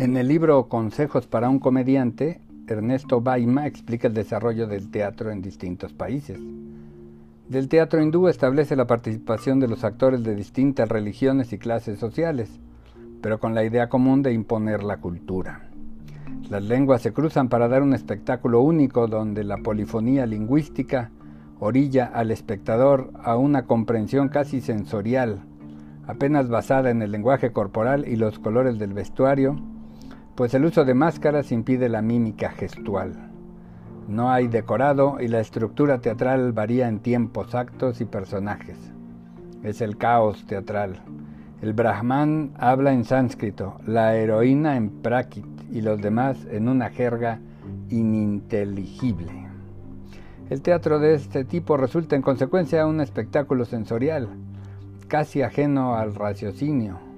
En el libro Consejos para un comediante, Ernesto Baima explica el desarrollo del teatro en distintos países. Del teatro hindú establece la participación de los actores de distintas religiones y clases sociales, pero con la idea común de imponer la cultura. Las lenguas se cruzan para dar un espectáculo único donde la polifonía lingüística orilla al espectador a una comprensión casi sensorial, apenas basada en el lenguaje corporal y los colores del vestuario, pues el uso de máscaras impide la mímica gestual. No hay decorado y la estructura teatral varía en tiempos, actos y personajes. Es el caos teatral. El Brahman habla en sánscrito, la heroína en prakrit y los demás en una jerga ininteligible. El teatro de este tipo resulta en consecuencia un espectáculo sensorial, casi ajeno al raciocinio.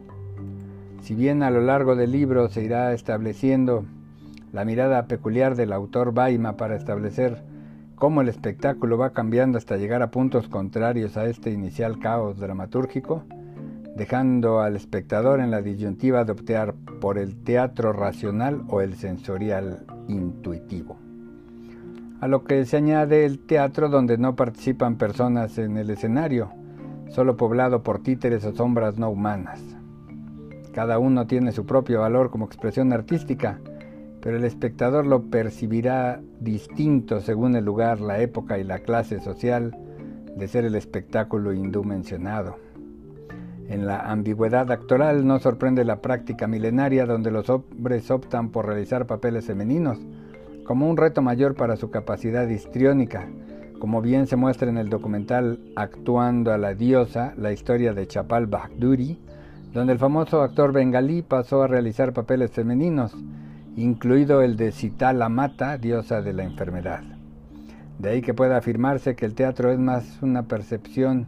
Si bien a lo largo del libro se irá estableciendo la mirada peculiar del autor Baima para establecer cómo el espectáculo va cambiando hasta llegar a puntos contrarios a este inicial caos dramatúrgico, dejando al espectador en la disyuntiva de optar por el teatro racional o el sensorial intuitivo. A lo que se añade el teatro donde no participan personas en el escenario, solo poblado por títeres o sombras no humanas. Cada uno tiene su propio valor como expresión artística, pero el espectador lo percibirá distinto según el lugar, la época y la clase social de ser el espectáculo hindú mencionado. En la ambigüedad actoral no sorprende la práctica milenaria donde los hombres optan por realizar papeles femeninos como un reto mayor para su capacidad histriónica, como bien se muestra en el documental Actuando a la diosa, la historia de Chapal Bahduri, donde el famoso actor bengalí pasó a realizar papeles femeninos, incluido el de Sitala Mata, diosa de la enfermedad. De ahí que pueda afirmarse que el teatro es más una percepción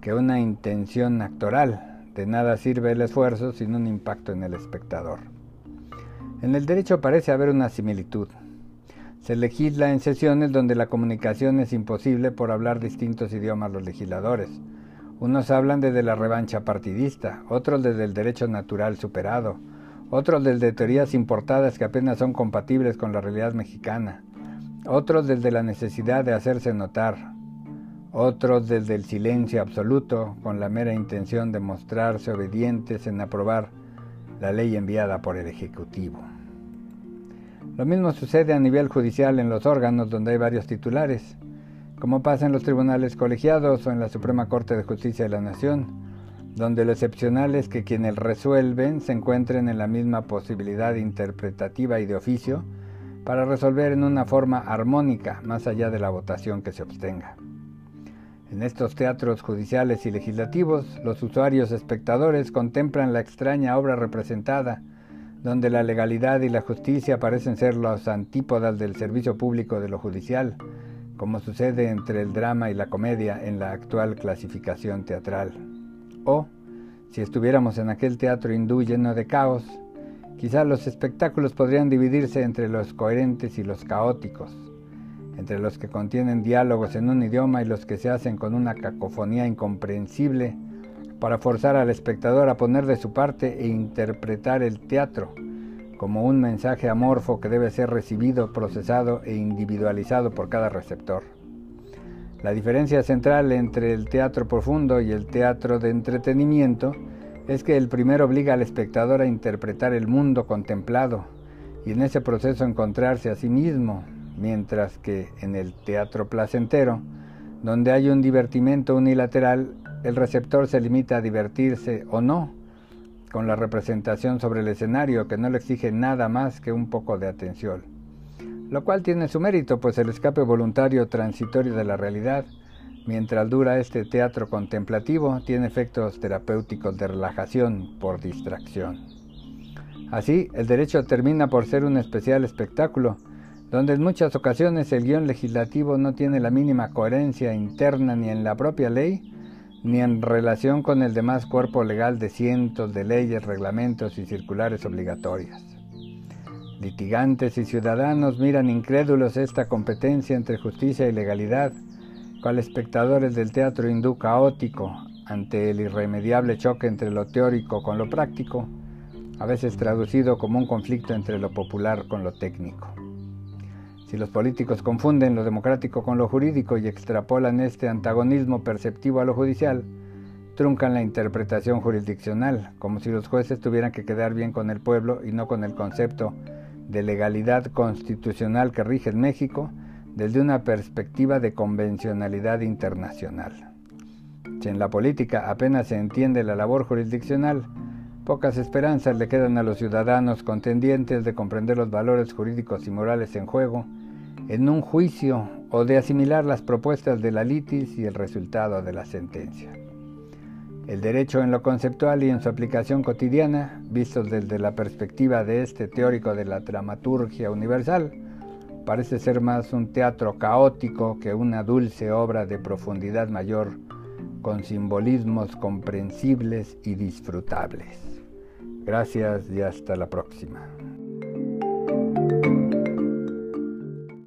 que una intención actoral. De nada sirve el esfuerzo sin un impacto en el espectador. En el derecho parece haber una similitud. Se legisla en sesiones donde la comunicación es imposible por hablar distintos idiomas los legisladores. Unos hablan desde la revancha partidista, otros desde el derecho natural superado, otros desde teorías importadas que apenas son compatibles con la realidad mexicana, otros desde la necesidad de hacerse notar, otros desde el silencio absoluto con la mera intención de mostrarse obedientes en aprobar la ley enviada por el Ejecutivo. Lo mismo sucede a nivel judicial en los órganos donde hay varios titulares, como pasa en los tribunales colegiados o en la Suprema Corte de Justicia de la Nación, donde lo excepcional es que quienes resuelven se encuentren en la misma posibilidad interpretativa y de oficio para resolver en una forma armónica más allá de la votación que se obtenga. En estos teatros judiciales y legislativos, los usuarios espectadores contemplan la extraña obra representada, donde la legalidad y la justicia parecen ser los antípodas del servicio público de lo judicial, como sucede entre el drama y la comedia en la actual clasificación teatral. O, si estuviéramos en aquel teatro hindú lleno de caos, quizás los espectáculos podrían dividirse entre los coherentes y los caóticos, entre los que contienen diálogos en un idioma y los que se hacen con una cacofonía incomprensible para forzar al espectador a poner de su parte e interpretar el teatro como un mensaje amorfo que debe ser recibido, procesado e individualizado por cada receptor. La diferencia central entre el teatro profundo y el teatro de entretenimiento es que el primero obliga al espectador a interpretar el mundo contemplado y en ese proceso encontrarse a sí mismo, mientras que en el teatro placentero, donde hay un divertimento unilateral, el receptor se limita a divertirse o no con la representación sobre el escenario que no le exige nada más que un poco de atención lo cual tiene su mérito, pues el escape voluntario transitorio de la realidad, mientras dura este teatro contemplativo, tiene efectos terapéuticos de relajación por distracción. Así, el derecho termina por ser un especial espectáculo, donde en muchas ocasiones el guion legislativo no tiene la mínima coherencia interna ni en la propia ley, ni en relación con el demás cuerpo legal de cientos de leyes, reglamentos y circulares obligatorias. Litigantes y ciudadanos miran incrédulos esta competencia entre justicia y legalidad, cual espectadores del teatro hindú caótico, ante el irremediable choque entre lo teórico con lo práctico, a veces traducido como un conflicto entre lo popular con lo técnico. Si los políticos confunden lo democrático con lo jurídico y extrapolan este antagonismo perceptivo a lo judicial, truncan la interpretación jurisdiccional, como si los jueces tuvieran que quedar bien con el pueblo y no con el concepto de legalidad constitucional que rige en México desde una perspectiva de convencionalidad internacional. Si en la política apenas se entiende la labor jurisdiccional, pocas esperanzas le quedan a los ciudadanos contendientes de comprender los valores jurídicos y morales en juego en un juicio o de asimilar las propuestas de la litis y el resultado de la sentencia. El derecho en lo conceptual y en su aplicación cotidiana, vistos desde la perspectiva de este teórico de la dramaturgia universal, parece ser más un teatro caótico que una dulce obra de profundidad mayor, con simbolismos comprensibles y disfrutables. Gracias y hasta la próxima.